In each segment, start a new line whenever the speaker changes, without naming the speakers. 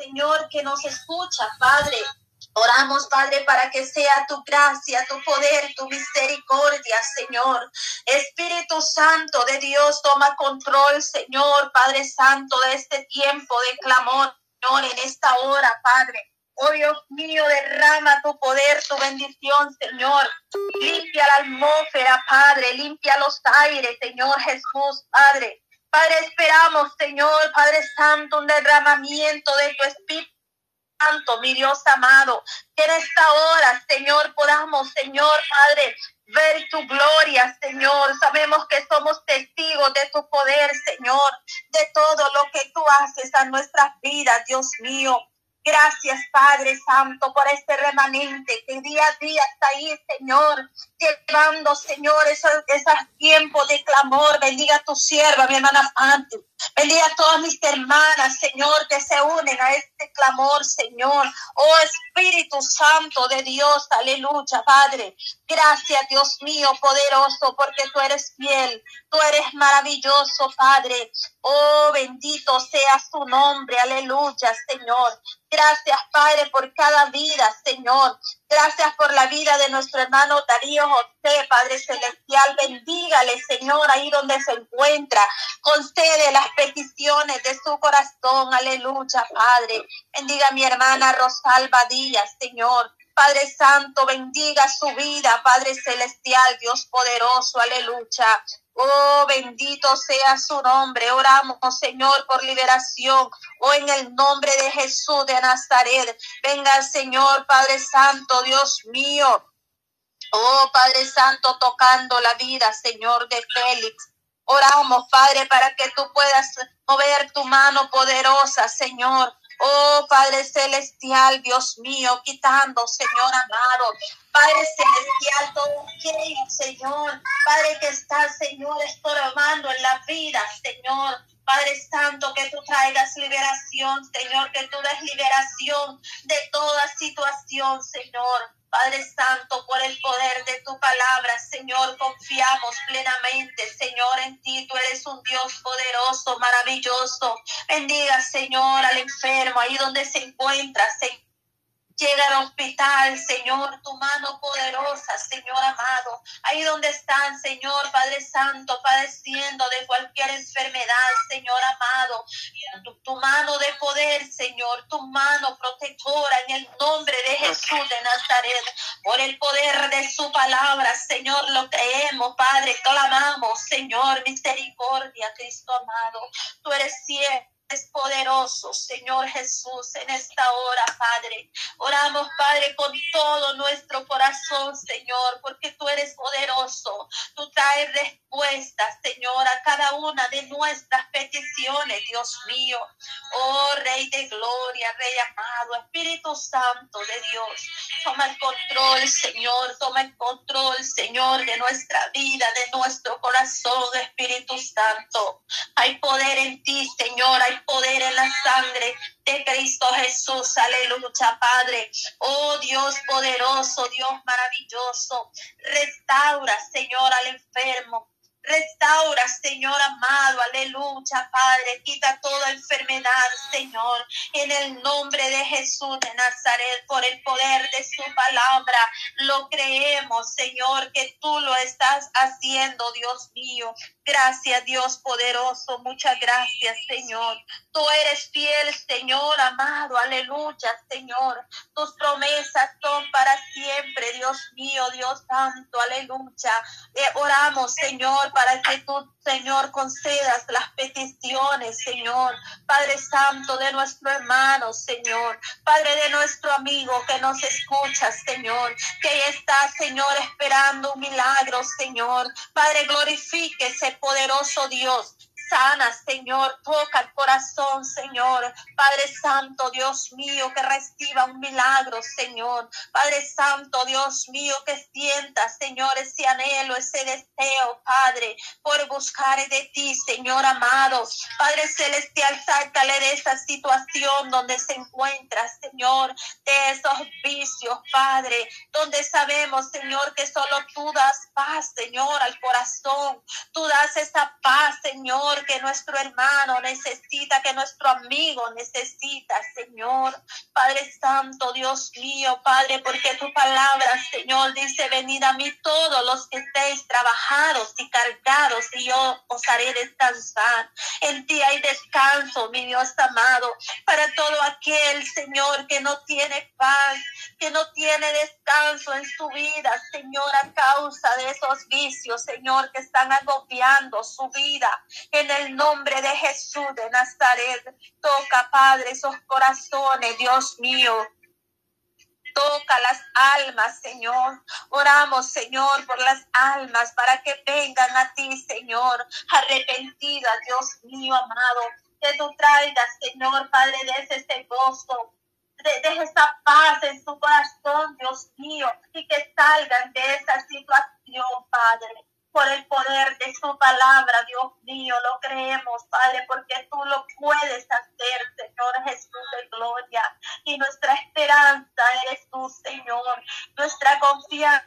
Señor, que nos escucha, Padre. Oramos, Padre, para que sea tu gracia, tu poder, tu misericordia, Señor. Espíritu Santo de Dios, toma control, Señor, Padre Santo, de este tiempo de clamor, Señor, en esta hora, Padre. Oh Dios mío, derrama tu poder, tu bendición, Señor. Limpia la atmósfera, Padre. Limpia los aires, Señor Jesús, Padre. Padre, esperamos, Señor, Padre Santo, un derramamiento de tu Espíritu Santo, mi Dios amado, que en esta hora, Señor, podamos, Señor, Padre, ver tu gloria, Señor. Sabemos que somos testigos de tu poder, Señor, de todo lo que tú haces a nuestras vidas, Dios mío. Gracias, Padre Santo, por este remanente que día a día está ahí, Señor, llevando, Señor, esos, esos tiempos de clamor. Bendiga a tu sierva, mi hermana Panty. Bendiga a todas mis hermanas, Señor, que se unen a este clamor, Señor. Oh Espíritu Santo de Dios, aleluya, Padre. Gracias, Dios mío, poderoso, porque tú eres fiel, tú eres maravilloso, Padre. Oh, bendito sea su nombre, aleluya, Señor. Gracias, Padre, por cada vida, Señor. Gracias por la vida de nuestro hermano Darío José, Padre Celestial. Bendígale, Señor, ahí donde se encuentra. Concede las peticiones de su corazón. Aleluya, Padre. Bendiga a mi hermana Rosalba Díaz, Señor. Padre Santo, bendiga su vida, Padre Celestial, Dios poderoso, aleluya. Oh, bendito sea su nombre. Oramos, Señor, por liberación. Oh, en el nombre de Jesús de Nazaret. Venga, Señor, Padre Santo, Dios mío. Oh, Padre Santo, tocando la vida, Señor, de Félix. Oramos, Padre, para que tú puedas mover tu mano poderosa, Señor. Oh Padre Celestial, Dios mío, quitando, Señor amado. Padre Celestial, todo aquello, Señor. Padre que está, Señor, estorbando en la vida, Señor. Padre Santo, que tú traigas liberación, Señor, que tú des liberación de toda situación, Señor. Padre Santo, por el poder de tu palabra, Señor, confiamos plenamente, Señor, en ti. Tú eres un Dios poderoso, maravilloso. Bendiga, Señor, al enfermo, ahí donde se encuentra, Señor Llega al hospital, Señor, tu mano poderosa, Señor amado. Ahí donde están, Señor Padre Santo, padeciendo de cualquier enfermedad, Señor amado. Tu, tu, mano de poder, Señor, tu mano protectora en el nombre de Jesús de Nazaret. Por el poder de su palabra, Señor, lo creemos, Padre. Clamamos, Señor, misericordia, Cristo amado. Tú eres cielo poderoso, Señor Jesús, en esta hora, Padre. Oramos, Padre, con todo nuestro corazón, Señor, porque tú eres poderoso. Tú traes respuestas, Señor, a cada una de nuestras peticiones, Dios mío. Oh, Rey de gloria, Rey amado, Espíritu Santo de Dios. Toma el control, Señor, toma el control, Señor, de nuestra vida, de nuestro corazón, Espíritu Santo. Hay poder en ti, Señor, hay poder en la sangre de Cristo Jesús. Aleluya, Padre. Oh Dios poderoso, Dios maravilloso. Restaura, Señor, al enfermo. Restaura, Señor amado, aleluya, Padre. Quita toda enfermedad, Señor, en el nombre de Jesús de Nazaret, por el poder de su palabra. Lo creemos, Señor, que tú lo estás haciendo, Dios mío. Gracias, Dios poderoso. Muchas gracias, Señor. Tú eres fiel, Señor amado. Aleluya, Señor. Tus promesas son para siempre, Dios mío, Dios santo. Aleluya. Eh, oramos, Señor, para que tú, Señor, concedas las peticiones, Señor. Padre Santo de nuestro hermano, Señor. Padre de nuestro amigo que nos escucha, Señor. Que está, Señor, esperando un milagro, Señor. Padre, glorifíquese poderoso Dios. Sana, Señor, toca el corazón, Señor. Padre Santo, Dios mío, que reciba un milagro, Señor. Padre Santo, Dios mío, que sienta, Señor, ese anhelo, ese deseo, Padre, por buscar de ti, Señor amado. Padre Celestial, sácale de esa situación donde se encuentra, Señor, de esos vicios, Padre, donde sabemos, Señor, que solo tú das paz, Señor, al corazón. Tú das esa paz, Señor, Que nuestro hermano necesita, que nuestro amigo necesita, Señor. Padre Santo, Dios mío, Padre, porque tu palabra, Señor, dice, venid a mí todos los que estéis trabajados y cargados, y yo os haré descansar. En ti hay descanso, mi Dios amado, para todo aquel, Señor, que no tiene paz, que no tiene descanso en su vida, Señor, a causa de esos vicios, Señor, que están agobiando su vida. En el nombre de Jesús de Nazaret, toca, Padre, esos corazones, Dios mío. Toca las almas, Señor. Oramos, Señor, por las almas para que vengan a ti, Señor, arrepentidas, Dios mío, amado. Que tú traigas, Señor, Padre, de ese gozo, deje esa paz en su corazón, Dios mío, y que salgan de esa situación, Padre. Por el poder de su palabra, Dios mío, lo creemos, Padre, porque tú lo puedes hacer, Señor Jesús de gloria. Y nuestra esperanza eres tú, Señor. Nuestra confianza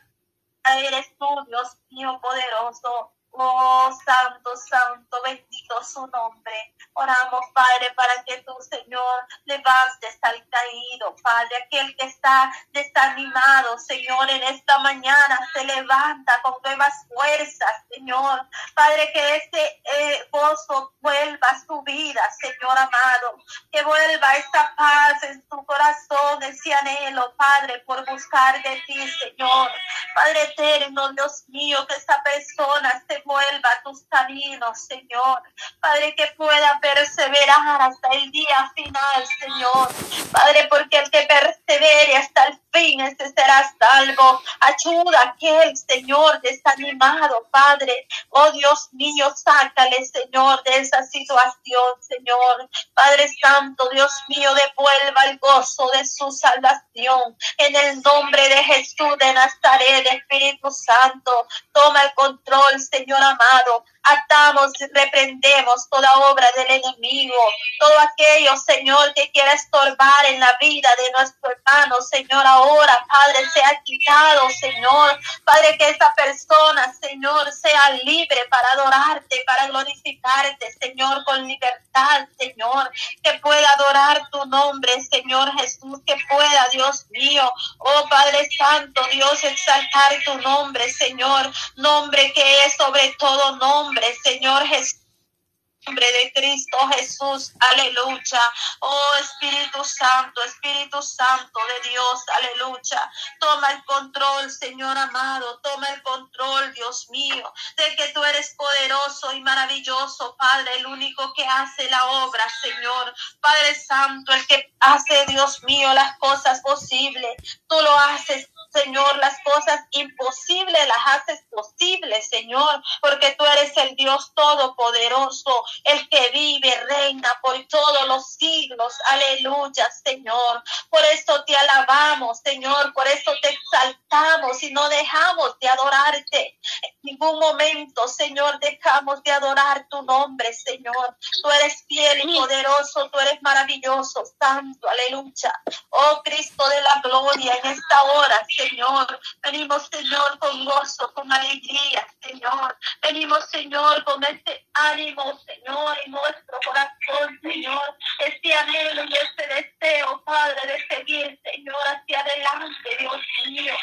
eres tú, Dios mío poderoso. Oh, santo, santo, bendito su nombre. Oramos, Padre, para que tú, Señor, levantes al caído, Padre, aquel que está desanimado, Señor, en esta mañana se levanta con nuevas fuerzas, Señor. Padre, que ese eh, vuelva a su vida, Señor amado, que vuelva esa paz en su corazón, ese anhelo, Padre, por buscar de ti, Señor. Padre eterno, Dios mío, que esa persona se vuelva a tus caminos, Señor. Padre, que pueda perseverar hasta el día final, Señor. Padre, porque el que persevere hasta el fin, ese será salvo. Ayuda a aquel, Señor, desanimado, Padre. Oh Dios mío, sácale, Señor, de esa situación, Señor. Padre Santo, Dios mío, devuelva el gozo de su salvación. En el nombre de Jesús de Nazaret, Espíritu Santo, toma el control, Señor amado. Atamos reprendemos toda obra del enemigo, todo aquello, Señor, que quiera estorbar en la vida de nuestro hermano, Señor, ahora, Padre, sea quitado, Señor. Padre, que esa persona, Señor, sea libre para adorarte, para glorificarte, Señor, con libertad, Señor, que pueda adorar tu nombre, Señor Jesús, que pueda, Dios mío, oh Padre Santo, Dios, exaltar tu nombre, Señor, nombre que es sobre todo nombre Señor Jesús nombre de Cristo Jesús, aleluya. Oh Espíritu Santo, Espíritu Santo de Dios, aleluya. Toma el control, Señor amado, toma el control, Dios mío, de que tú eres poderoso y maravilloso, Padre, el único que hace la obra, Señor. Padre Santo, el que hace, Dios mío, las cosas posibles. Tú lo haces, Señor, las cosas imposibles las haces posibles, Señor, porque tú eres el Dios todopoderoso, el que vive, reina por todos los siglos. Aleluya, Señor. Por eso te alabamos, Señor, por eso te exaltamos y no dejamos de adorarte. En ningún momento, Señor, dejamos de adorar tu nombre, Señor. Tú eres fiel y poderoso, tú eres maravilloso, santo, aleluya. Oh Cristo de la gloria, en esta hora, Señor. Señor. Venimos, Señor, con gozo, con alegría, Señor. Venimos, Señor, con este ánimo, Señor, en nuestro corazón, Señor. Este anhelo y este deseo, Padre, de seguir, Señor, hacia adelante, Dios mío.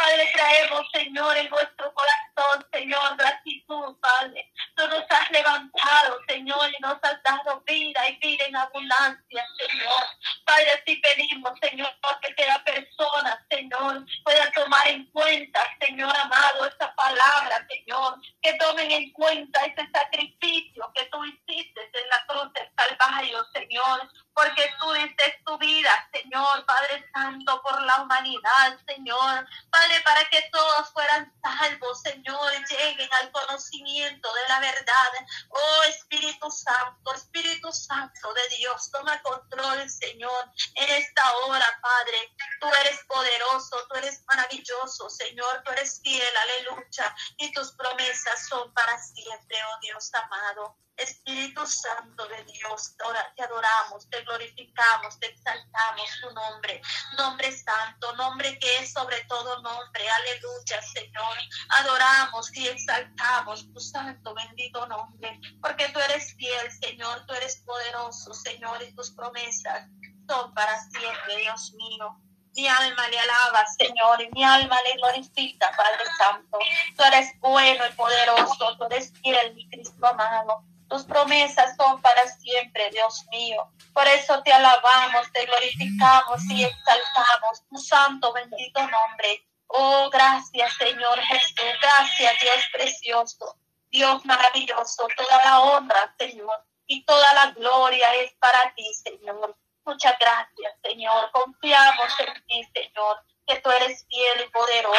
Padre, traemos, Señor, en nuestro corazón, Señor, gratitud, Padre. Tú nos has levantado, Señor, y nos has dado vida y vida en abundancia, Señor. Padre, así pedimos, Señor, que cada persona, Señor, pueda tomar en cuenta, Señor amado, esta palabra, Señor. Que tomen en cuenta ese sacrificio que tú hiciste en la cruz del Calvario, Señor porque tú diste tu vida, Señor, Padre Santo, por la humanidad, Señor. Padre, para que todos fueran salvos, Señor, lleguen al conocimiento de la verdad. Oh Espíritu Santo, Espíritu Santo de Dios, toma control, Señor, en esta hora, Padre. Tú eres poderoso, tú eres maravilloso, Señor, tú eres fiel, aleluya. Y tus promesas son para siempre, oh Dios amado. Espíritu Santo de Dios, te adoramos, te glorificamos, te exaltamos. tu nombre, nombre santo, nombre que es sobre todo nombre. Aleluya, Señor. Adoramos y exaltamos tu santo, bendito nombre, porque tú eres fiel, Señor, tú eres poderoso, Señor, y tus promesas son para siempre, Dios mío. Mi alma le alaba, Señor, y mi alma le glorifica, Padre Santo. Tú eres bueno y poderoso, tú eres fiel, mi Cristo amado. Tus promesas son para siempre, Dios mío. Por eso te alabamos, te glorificamos y exaltamos tu santo, bendito nombre. Oh, gracias, Señor Jesús. Gracias, Dios precioso. Dios maravilloso. Toda la honra, Señor, y toda la gloria es para ti, Señor. Muchas gracias, Señor. Confiamos en ti, Señor, que tú eres fiel y poderoso.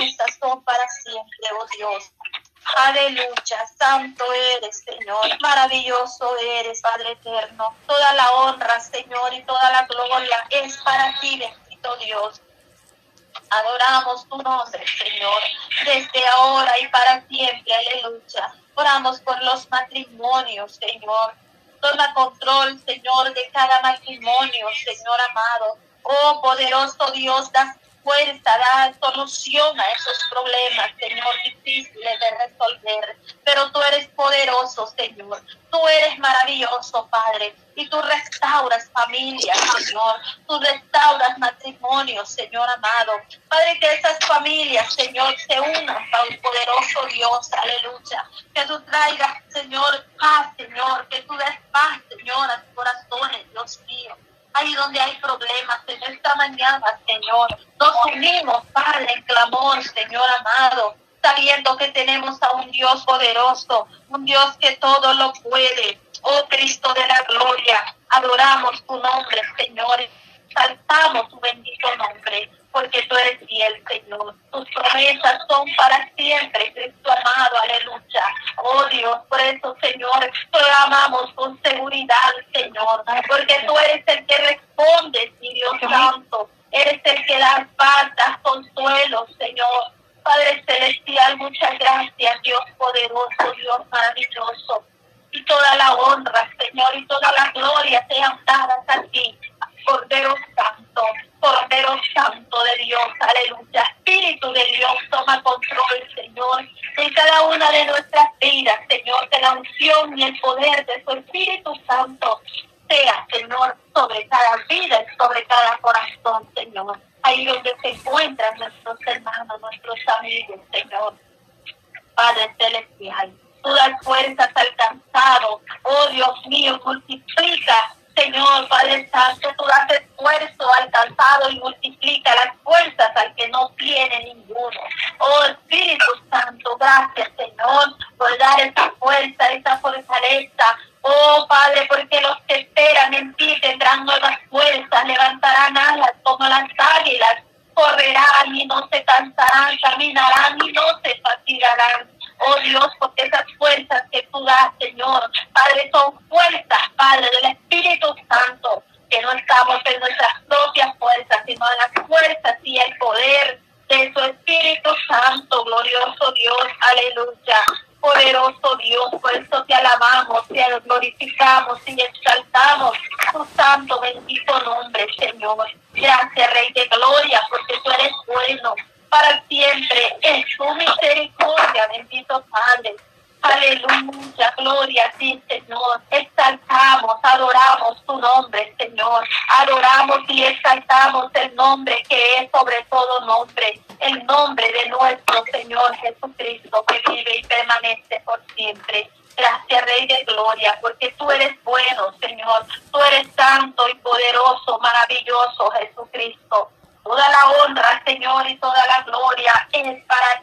Estas son para siempre, oh Dios. Aleluya, santo eres, Señor, maravilloso eres, Padre eterno. Toda la honra, Señor, y toda la gloria es para ti, bendito Dios. Adoramos tu nombre, Señor, desde ahora y para siempre, aleluya. Oramos por los matrimonios, Señor. Toma control, Señor, de cada matrimonio, Señor amado. Oh, poderoso Dios, da fuerza, da solución a esos problemas, Señor, difíciles de resolver. Pero tú eres poderoso, Señor. Tú eres maravilloso, Padre. Y tú restauras familias, Señor. Tú restauras matrimonios, Señor amado. Padre, que esas familias, Señor, se unan un poderoso Dios. Aleluya. Que tú traigas, Señor, paz, Señor. Que tú des paz, Señor, a tus corazones, Dios mío ahí donde hay problemas en esta mañana, Señor. Nos unimos, Padre, en clamor, Señor amado, sabiendo que tenemos a un Dios poderoso, un Dios que todo lo puede. Oh Cristo de la gloria, adoramos tu nombre, Señor. Saltamos tu bendito nombre porque tú eres fiel, Señor. Tus promesas son para siempre, Cristo amado, aleluya. Oh Dios, por eso, Señor, clamamos con seguridad, Señor, porque tú eres el que responde, mi Dios Santo. Eres el que da paz, da consuelo, Señor. Padre Celestial, muchas gracias, Dios poderoso, Dios maravilloso. Y toda la honra, Señor, y toda la gloria sean dadas a ti, Cordero Santo. Cordero Santo de Dios, aleluya. Espíritu de Dios, toma control, Señor, en cada una de nuestras vidas, Señor, que la unción y el poder de su Espíritu Santo sea, Señor, sobre cada vida y sobre cada corazón, Señor. Ahí donde se encuentran nuestros hermanos, nuestros amigos, Señor. Padre Celestial, tú das fuerzas alcanzado. Oh Dios mío, multiplica Señor, Padre Santo, tú das esfuerzo alcanzado y multiplica las fuerzas al que no tiene ninguno. Oh Espíritu Santo, gracias Señor por dar esa fuerza, esa fortaleza. Oh Padre, porque los que esperan en ti tendrán nuevas fuerzas, levantarán alas como las águilas, correrán y no se cansarán, caminarán y no se fatigarán. Oh Dios, porque esas fuerzas que tú das, Señor, Padre, son fuerzas, Padre, del Espíritu Santo, que no estamos en nuestras propias fuerzas, sino en las fuerzas y el poder de su Espíritu Santo, glorioso Dios, aleluya. Poderoso Dios, por eso te alabamos, te glorificamos y exaltamos tu santo bendito nombre, Señor. Gracias, Rey de Gloria, porque tú eres bueno para siempre es tu misericordia, bendito Padre. Aleluya, gloria a ti, Señor. Exaltamos, adoramos tu nombre, Señor. Adoramos y exaltamos el nombre que es sobre todo nombre, el nombre de nuestro Señor Jesucristo, que vive y permanece por siempre. Gracias, Rey de Gloria, porque tú eres bueno, Señor. Tú eres santo y poderoso, maravilloso, Jesucristo. Toda la honra, Señor, y toda la para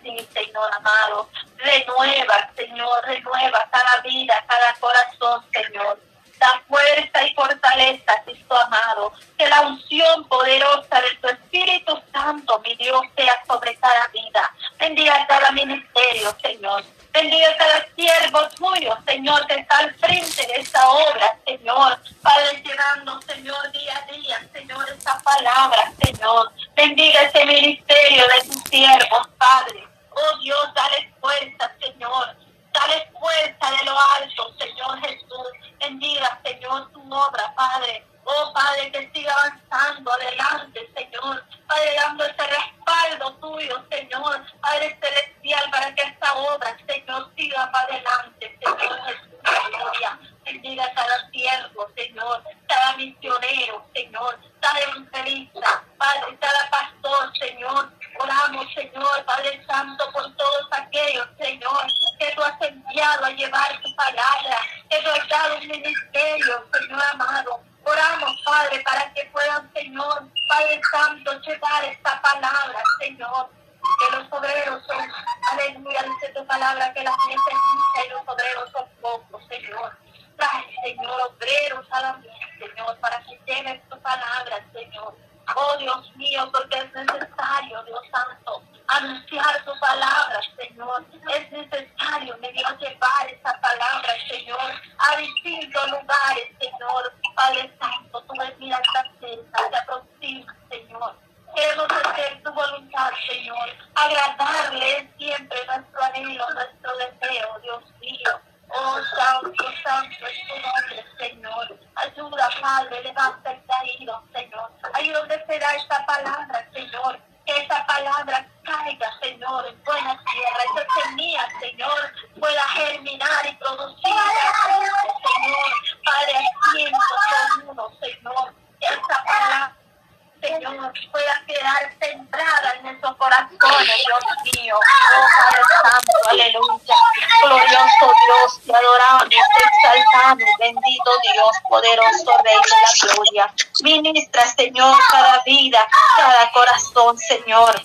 Señor.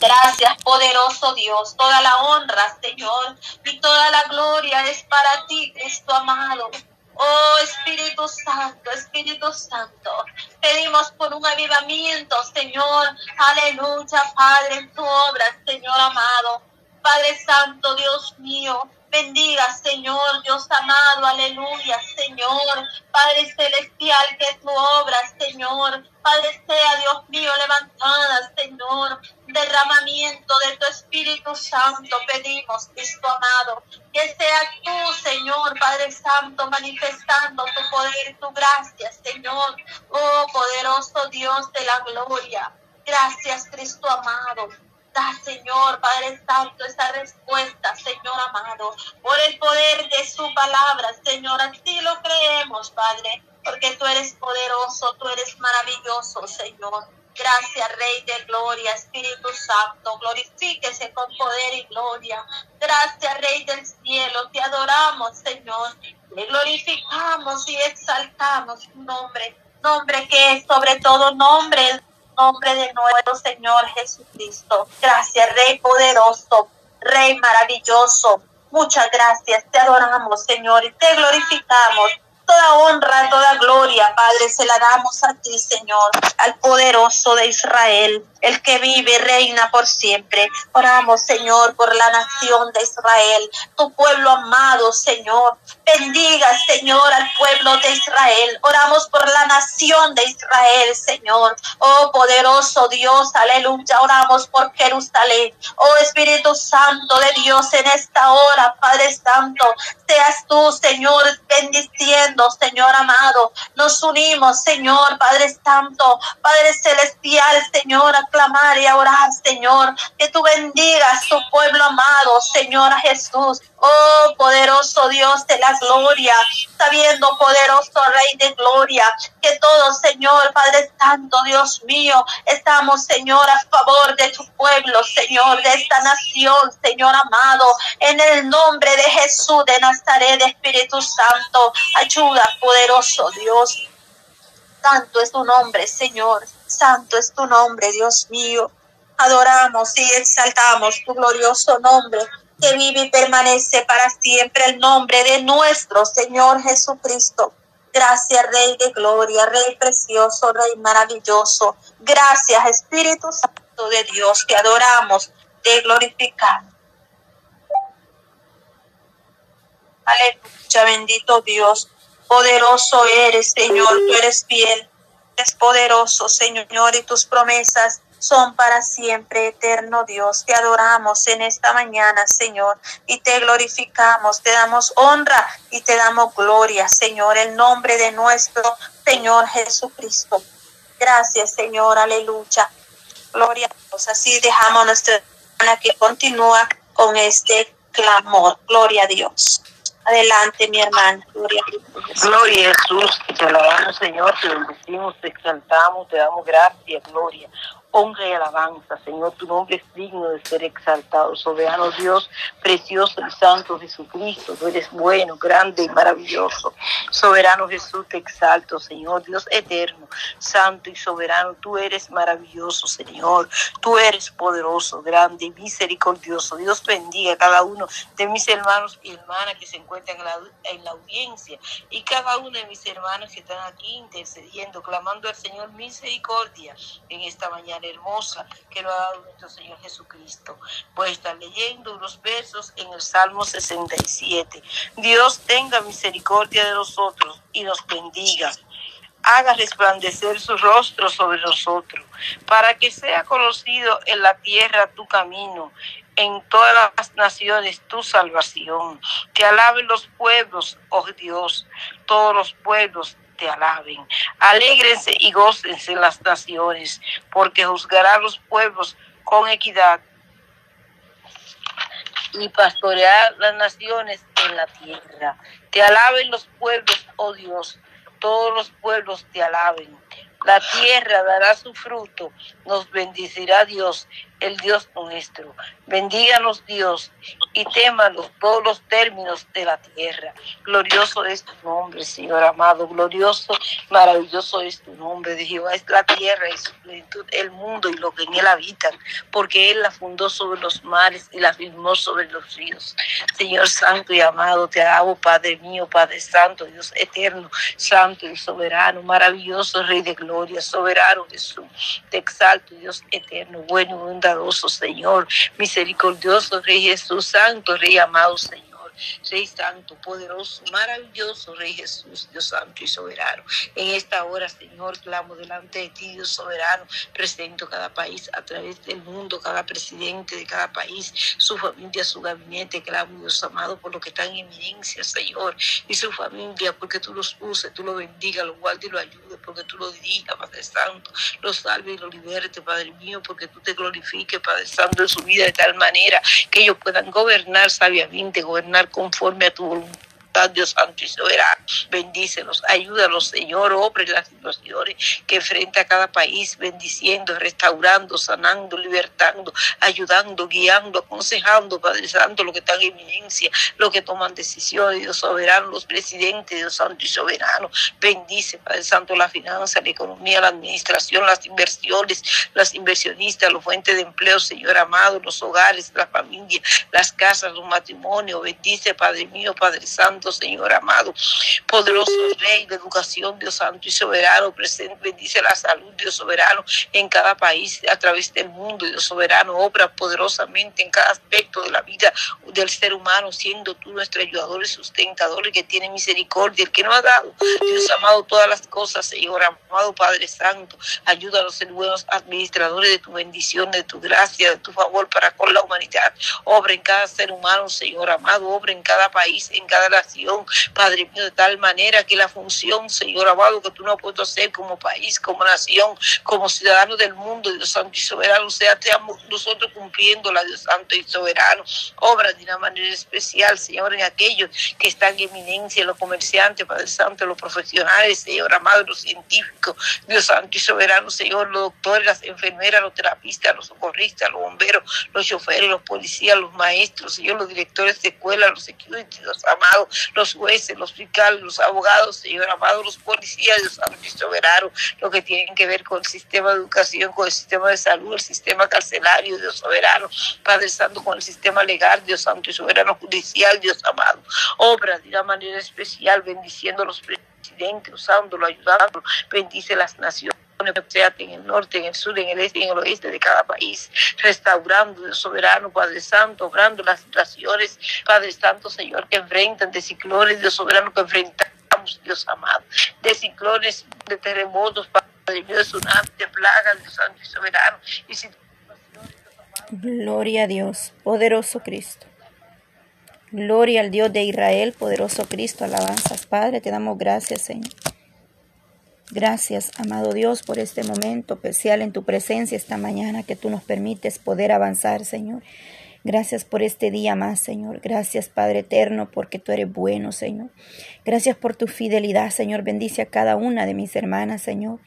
Gracias, poderoso Dios. Toda la honra, Señor, y toda la gloria es para ti, Cristo amado. Oh Espíritu Santo, Espíritu Santo, pedimos por un avivamiento, Señor. Aleluya, Padre, en tu obra, Señor amado. Padre Santo, Dios mío, bendiga, Señor, Dios amado, aleluya, Señor. Padre Celestial, que es tu obra, Señor. Padre sea, Dios mío, levantada, Señor, derramamiento de tu Espíritu Santo, pedimos, Cristo amado, que sea tú, Señor, Padre Santo, manifestando tu poder tu gracia, Señor, oh poderoso Dios de la gloria. Gracias, Cristo amado. Da, Señor, Padre Santo, esa respuesta, Señor amado, por el poder de su palabra, Señor, así lo creemos, Padre porque tú eres poderoso, tú eres maravilloso, Señor. Gracias, Rey de Gloria, Espíritu Santo, glorifíquese con poder y gloria. Gracias, Rey del cielo, te adoramos, Señor. Te glorificamos y exaltamos tu nombre, nombre que es sobre todo nombre, nombre de nuestro Señor Jesucristo. Gracias, Rey poderoso, Rey maravilloso. Muchas gracias, te adoramos, Señor, y te glorificamos Toda honra, toda gloria, Padre, se la damos a ti, Señor, al poderoso de Israel, el que vive reina por siempre. Oramos, Señor, por la nación de Israel, tu pueblo amado, Señor. Bendiga, Señor, al pueblo de Israel. Oramos por la nación de Israel, Señor. Oh, poderoso Dios, aleluya. Oramos por Jerusalén. Oh, Espíritu Santo de Dios, en esta hora, Padre Santo, seas tú, Señor, bendiciendo, Señor amado. Nos unimos, Señor, Padre Santo, Padre Celestial, Señor, a clamar y a orar, Señor. Que tú bendigas tu pueblo amado, Señor Jesús. Oh, poderoso Dios de la gloria, sabiendo, poderoso Rey de gloria, que todo, Señor, Padre Santo, Dios mío, estamos, Señor, a favor de tu pueblo, Señor, de esta nación, Señor amado, en el nombre de Jesús de Nazaret, Espíritu Santo, poderoso Dios. Santo es tu nombre, Señor, santo es tu nombre, Dios mío. Adoramos y exaltamos tu glorioso nombre que vive y permanece para siempre el nombre de nuestro Señor Jesucristo. Gracias, Rey de Gloria, Rey precioso, Rey maravilloso. Gracias, Espíritu Santo de Dios, te adoramos, te glorificamos. Aleluya, bendito Dios. Poderoso eres, Señor, tú eres fiel. eres poderoso, Señor, y tus promesas son para siempre, eterno Dios. Te adoramos en esta mañana, Señor, y te glorificamos, te damos honra y te damos gloria, Señor, en nombre de nuestro Señor Jesucristo. Gracias, Señor, aleluya. Gloria a Dios. Así dejamos nuestra que continúa con este clamor. Gloria a Dios. Adelante, mi hermana. Gloria a Dios.
Gloria a Jesús. Te alabamos, Señor. Te bendecimos, te exaltamos, te damos gracias, gloria honra y alabanza, Señor. Tu nombre es digno de ser exaltado. Soberano Dios, precioso y santo Jesucristo, tú eres bueno, grande y maravilloso. Soberano Jesús, te exalto, Señor. Dios eterno, santo y soberano, tú eres maravilloso, Señor. Tú eres poderoso, grande y misericordioso. Dios bendiga a cada uno de mis hermanos y hermanas que se encuentran en la, en la audiencia y cada uno de mis hermanos que están aquí intercediendo, clamando al Señor misericordia en esta mañana hermosa que lo ha dado nuestro Señor Jesucristo. Voy a estar leyendo unos versos en el Salmo 67. Dios tenga misericordia de nosotros y nos bendiga. Haga resplandecer su rostro sobre nosotros, para que sea conocido en la tierra tu camino, en todas las naciones tu salvación. Te alaben los pueblos, oh Dios, todos los pueblos te alaben. Alégrense y gócense las naciones, porque juzgará a los pueblos con equidad y pastorear las naciones en la tierra. Te alaben los pueblos, oh Dios, todos los pueblos te alaben. La tierra dará su fruto, nos bendecirá Dios, el Dios nuestro. Bendíganos Dios y témanos todos los términos de la tierra. Glorioso es tu nombre, Señor amado. Glorioso, maravilloso es tu nombre de Jehová. Es la tierra y su plenitud, el mundo y lo que en él habitan, porque él la fundó sobre los mares y la firmó sobre los ríos. Señor santo y amado, te alabo, Padre mío, Padre santo, Dios eterno, santo y soberano, maravilloso Rey de gloria, soberano Jesús. Te exalto, Dios eterno, bueno y Señor, misericordioso Rey Jesús, santo Rey amado, Señor. Rey Santo, poderoso, maravilloso, Rey Jesús, Dios Santo y soberano. En esta hora, Señor, clamo delante de ti, Dios soberano. Presento cada país a través del mundo, cada presidente de cada país, su familia, su gabinete. Clamo, Dios amado, por lo que están en eminencia, Señor, y su familia, porque tú los uses, tú lo bendiga, lo guardes y lo ayudes, porque tú lo dirijas, Padre Santo. Lo salve y lo liberte, Padre mío, porque tú te glorifiques, Padre Santo, en su vida de tal manera que ellos puedan gobernar sabiamente, gobernar conforme a tu voluntad Dios Santo y Soberano. Bendícelos, ayúdalos, Señor, obre las situaciones que enfrenta cada país, bendiciendo, restaurando, sanando, libertando, ayudando, guiando, aconsejando, Padre Santo, lo que está en eminencia, lo que toman decisiones, Dios soberano, los presidentes, Dios Santo y Soberano. Bendice, Padre Santo, la finanza, la economía, la administración, las inversiones, las inversionistas, los fuentes de empleo, Señor amado, los hogares, la familia, las casas, los matrimonios. Bendice, Padre mío, Padre Santo Señor amado. Poderoso Rey de educación, Dios Santo y soberano, presente, bendice la salud, Dios soberano, en cada país, a través del mundo, Dios soberano, obra poderosamente en cada aspecto de la vida del ser humano, siendo tú nuestro ayudador y sustentador, el que tiene misericordia, el que no ha dado, Dios amado, todas las cosas, Señor amado Padre Santo, ayúdanos a ser buenos administradores de tu bendición, de tu gracia, de tu favor para con la humanidad. Obra en cada ser humano, Señor amado, obra en cada país, en cada nación Padre mío, de tal manera que la función, Señor amado, que tú no has puesto hacer como país, como nación, como ciudadano del mundo, Dios Santo y Soberano, sea, seamos nosotros cumpliéndola, Dios Santo y Soberano. Obra de una manera especial, Señor, en aquellos que están en eminencia, los comerciantes, Padre Santo, los profesionales, Señor amado, los científicos, Dios Santo y Soberano, Señor, los doctores, las enfermeras, los terapistas, los socorristas, los bomberos, los choferes, los policías, los maestros, Señor, los directores de escuela, los security, los amados, los jueces, los fiscales, los abogados, Señor amado, los policías, Dios Santo y soberano, lo que tienen que ver con el sistema de educación, con el sistema de salud, el sistema carcelario, Dios soberano, Padre Santo, con el sistema legal, Dios Santo y soberano judicial, Dios amado. Obra de una manera especial, bendiciendo a los presidentes, usándolo, ayudándolo, bendice las naciones en el norte, en el sur, en el este y en el oeste de cada país, restaurando soberano Padre Santo, obrando las situaciones, Padre Santo, Señor, que enfrentan de ciclones, de soberano que enfrentamos, Dios amado, de ciclones, de terremotos, Padre Señor, tsunami, plaga, Dios Santo y soberano. Y.
Gloria a Dios, poderoso Cristo. Gloria al Dios de Israel, poderoso Cristo, alabanzas. Padre, te damos gracias, Señor. Gracias, amado Dios, por este momento especial en tu presencia esta mañana que tú nos permites poder avanzar, Señor. Gracias por este día más, Señor. Gracias, Padre eterno, porque tú eres bueno, Señor. Gracias por tu fidelidad, Señor. Bendice a cada una de mis hermanas, Señor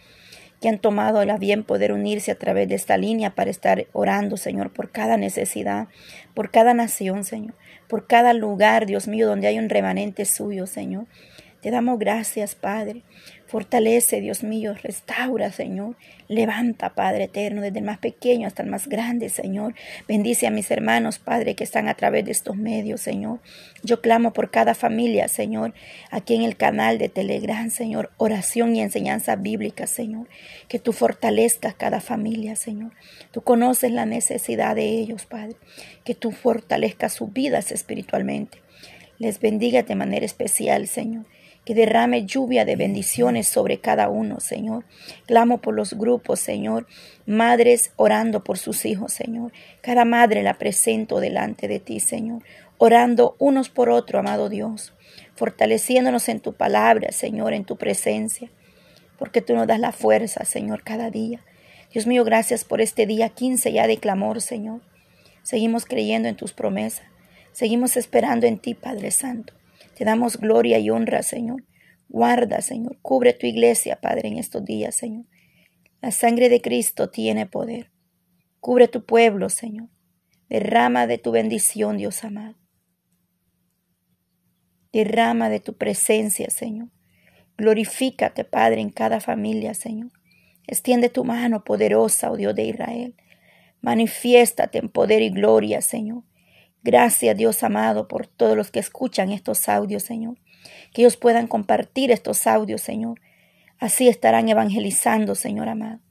que han tomado la bien poder unirse a través de esta línea para estar orando, Señor, por cada necesidad, por cada nación, Señor, por cada lugar, Dios mío, donde hay un remanente suyo, Señor. Te damos gracias, Padre, Fortalece, Dios mío, restaura, Señor. Levanta, Padre eterno, desde el más pequeño hasta el más grande, Señor. Bendice a mis hermanos, Padre, que están a través de estos medios, Señor. Yo clamo por cada familia, Señor, aquí en el canal de Telegram, Señor. Oración y enseñanza bíblica, Señor. Que tú fortalezcas cada familia, Señor. Tú conoces la necesidad de ellos, Padre. Que tú fortalezcas sus vidas espiritualmente. Les bendiga de manera especial, Señor que derrame lluvia de bendiciones sobre cada uno, Señor. Clamo por los grupos, Señor. Madres orando por sus hijos, Señor. Cada madre la presento delante de ti, Señor. Orando unos por otro, amado Dios. Fortaleciéndonos en tu palabra, Señor, en tu presencia. Porque tú nos das la fuerza, Señor, cada día. Dios mío, gracias por este día 15 ya de clamor, Señor. Seguimos creyendo en tus promesas. Seguimos esperando en ti, Padre Santo. Te damos gloria y honra, Señor. Guarda, Señor. Cubre tu iglesia, Padre, en estos días, Señor. La sangre de Cristo tiene poder. Cubre tu pueblo, Señor. Derrama de tu bendición, Dios amado. Derrama de tu presencia, Señor. Glorifícate, Padre, en cada familia, Señor. Extiende tu mano poderosa, oh Dios de Israel. Manifiéstate en poder y gloria, Señor. Gracias, Dios amado, por todos los que escuchan estos audios, Señor. Que ellos puedan compartir estos audios, Señor. Así estarán evangelizando, Señor amado.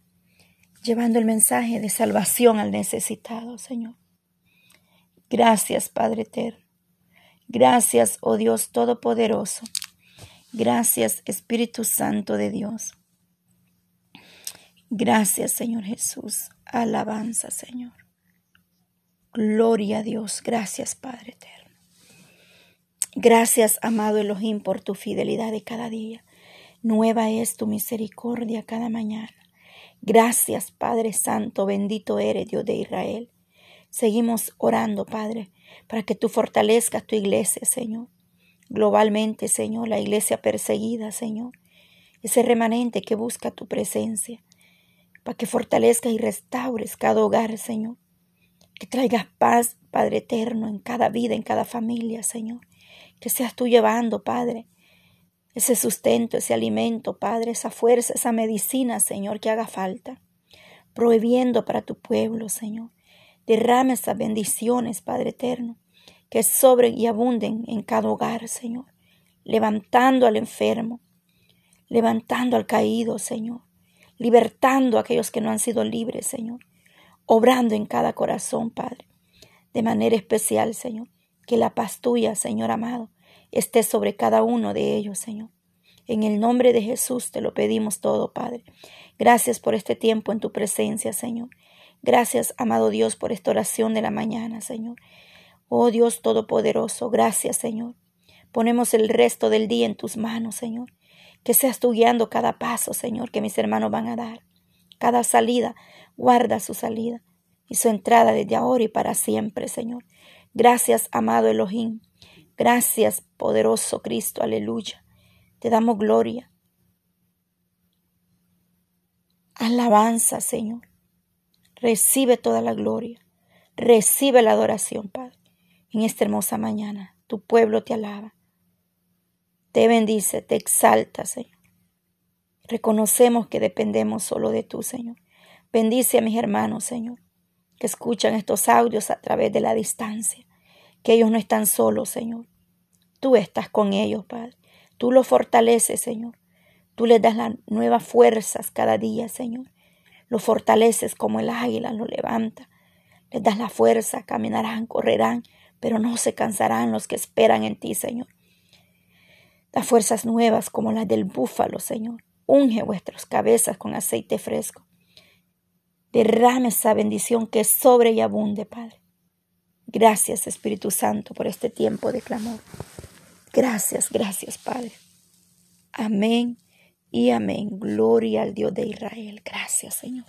Llevando el mensaje de salvación al necesitado, Señor. Gracias, Padre eterno. Gracias, oh Dios Todopoderoso. Gracias, Espíritu Santo de Dios. Gracias, Señor Jesús. Alabanza, Señor. Gloria a Dios. Gracias, Padre eterno. Gracias, amado Elohim, por tu fidelidad de cada día. Nueva es tu misericordia cada mañana. Gracias, Padre Santo, bendito eres, Dios de Israel. Seguimos orando, Padre, para que tú fortalezcas tu iglesia, Señor. Globalmente, Señor, la iglesia perseguida, Señor. Ese remanente que busca tu presencia, para que fortalezcas y restaures cada hogar, Señor que traigas paz, Padre eterno, en cada vida, en cada familia, Señor. Que seas tú llevando, Padre, ese sustento, ese alimento, Padre, esa fuerza, esa medicina, Señor, que haga falta. Prohibiendo para tu pueblo, Señor. Derrame esas bendiciones, Padre eterno, que sobren y abunden en cada hogar, Señor. Levantando al enfermo, levantando al caído, Señor. Libertando a aquellos que no han sido libres, Señor obrando en cada corazón, Padre. De manera especial, Señor, que la paz tuya, Señor amado, esté sobre cada uno de ellos, Señor. En el nombre de Jesús te lo pedimos todo, Padre. Gracias por este tiempo en tu presencia, Señor. Gracias, amado Dios, por esta oración de la mañana, Señor. Oh Dios Todopoderoso, gracias, Señor. Ponemos el resto del día en tus manos, Señor. Que seas tú guiando cada paso, Señor, que mis hermanos van a dar. Cada salida, Guarda su salida y su entrada desde ahora y para siempre, Señor. Gracias, amado Elohim. Gracias, poderoso Cristo. Aleluya. Te damos gloria. Alabanza, Señor. Recibe toda la gloria. Recibe la adoración, Padre. En esta hermosa mañana, tu pueblo te alaba. Te bendice, te exalta, Señor. Reconocemos que dependemos solo de tú, Señor. Bendice a mis hermanos, Señor, que escuchan estos audios a través de la distancia, que ellos no están solos, Señor. Tú estás con ellos, Padre. Tú los fortaleces, Señor. Tú les das las nuevas fuerzas cada día, Señor. Los fortaleces como el águila, los levanta. Les das la fuerza, caminarán, correrán, pero no se cansarán los que esperan en ti, Señor. Das fuerzas nuevas como las del búfalo, Señor. Unge vuestras cabezas con aceite fresco. Derrame esa bendición que sobre y abunde, Padre. Gracias, Espíritu Santo, por este tiempo de clamor. Gracias, gracias, Padre. Amén y amén. Gloria al Dios de Israel. Gracias, Señor.